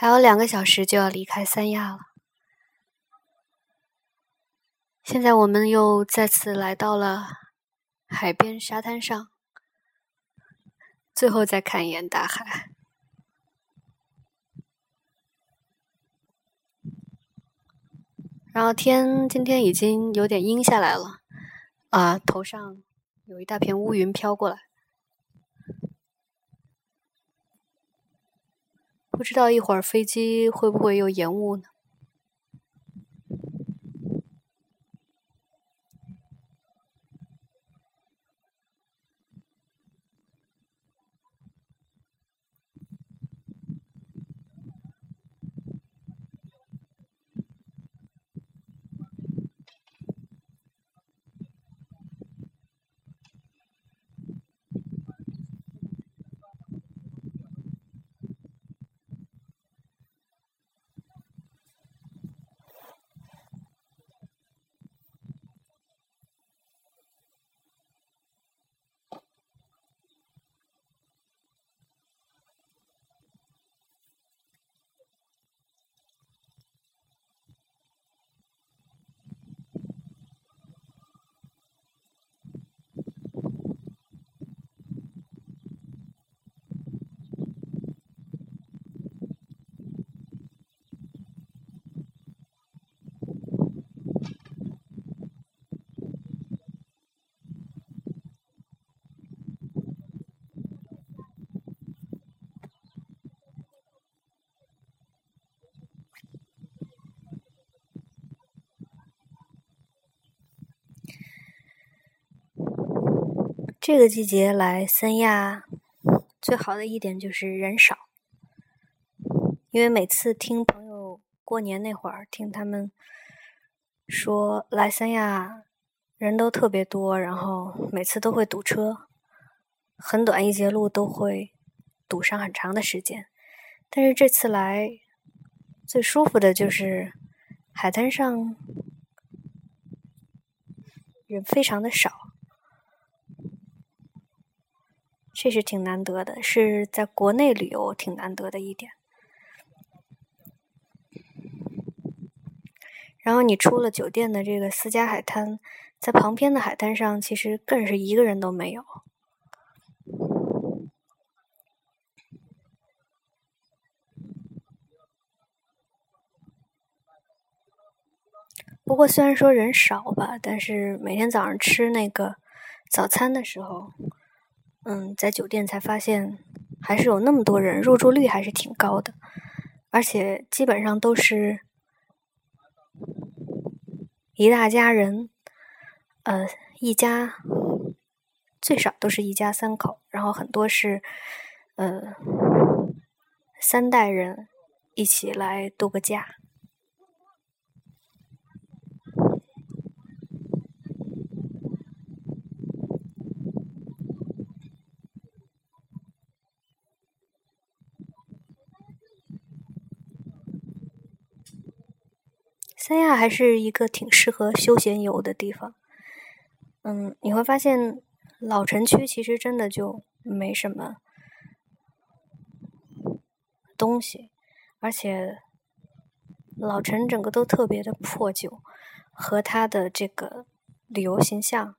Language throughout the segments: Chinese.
还有两个小时就要离开三亚了。现在我们又再次来到了海边沙滩上，最后再看一眼大海。然后天今天已经有点阴下来了，啊，头上有一大片乌云飘过来。不知道一会儿飞机会不会又延误呢？这个季节来三亚，最好的一点就是人少。因为每次听朋友过年那会儿，听他们说来三亚人都特别多，然后每次都会堵车，很短一节路都会堵上很长的时间。但是这次来最舒服的就是海滩上人非常的少。这是挺难得的，是在国内旅游挺难得的一点。然后你出了酒店的这个私家海滩，在旁边的海滩上，其实更是一个人都没有。不过虽然说人少吧，但是每天早上吃那个早餐的时候。嗯，在酒店才发现，还是有那么多人，入住率还是挺高的，而且基本上都是一大家人，呃，一家最少都是一家三口，然后很多是呃三代人一起来度个假。三亚还是一个挺适合休闲游的地方。嗯，你会发现老城区其实真的就没什么东西，而且老城整个都特别的破旧，和它的这个旅游形象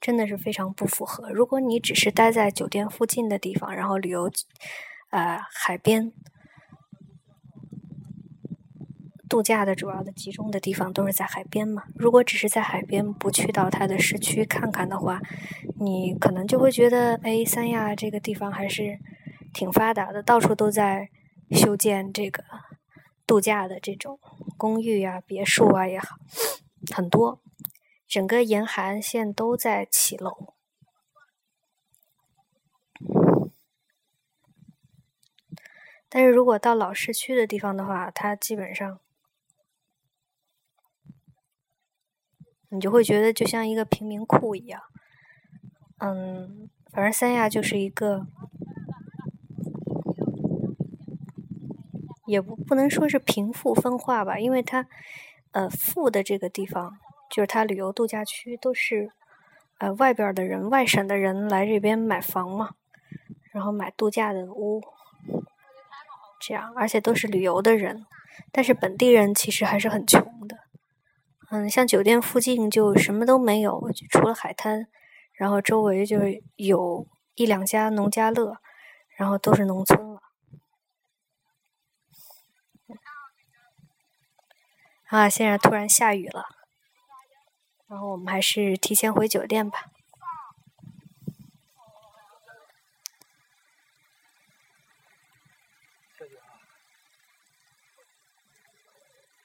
真的是非常不符合。如果你只是待在酒店附近的地方，然后旅游，呃，海边。度假的主要的集中的地方都是在海边嘛。如果只是在海边，不去到它的市区看看的话，你可能就会觉得，哎，三亚这个地方还是挺发达的，到处都在修建这个度假的这种公寓啊、别墅啊也好，很多，整个沿海岸线都在起楼。但是如果到老市区的地方的话，它基本上。你就会觉得就像一个贫民窟一样，嗯，反正三亚就是一个，也不不能说是贫富分化吧，因为它，呃，富的这个地方就是它旅游度假区都是，呃，外边的人、外省的人来这边买房嘛，然后买度假的屋，这样，而且都是旅游的人，但是本地人其实还是很穷的。嗯，像酒店附近就什么都没有，除了海滩，然后周围就是有一两家农家乐，然后都是农村了。啊，现在突然下雨了，然后我们还是提前回酒店吧。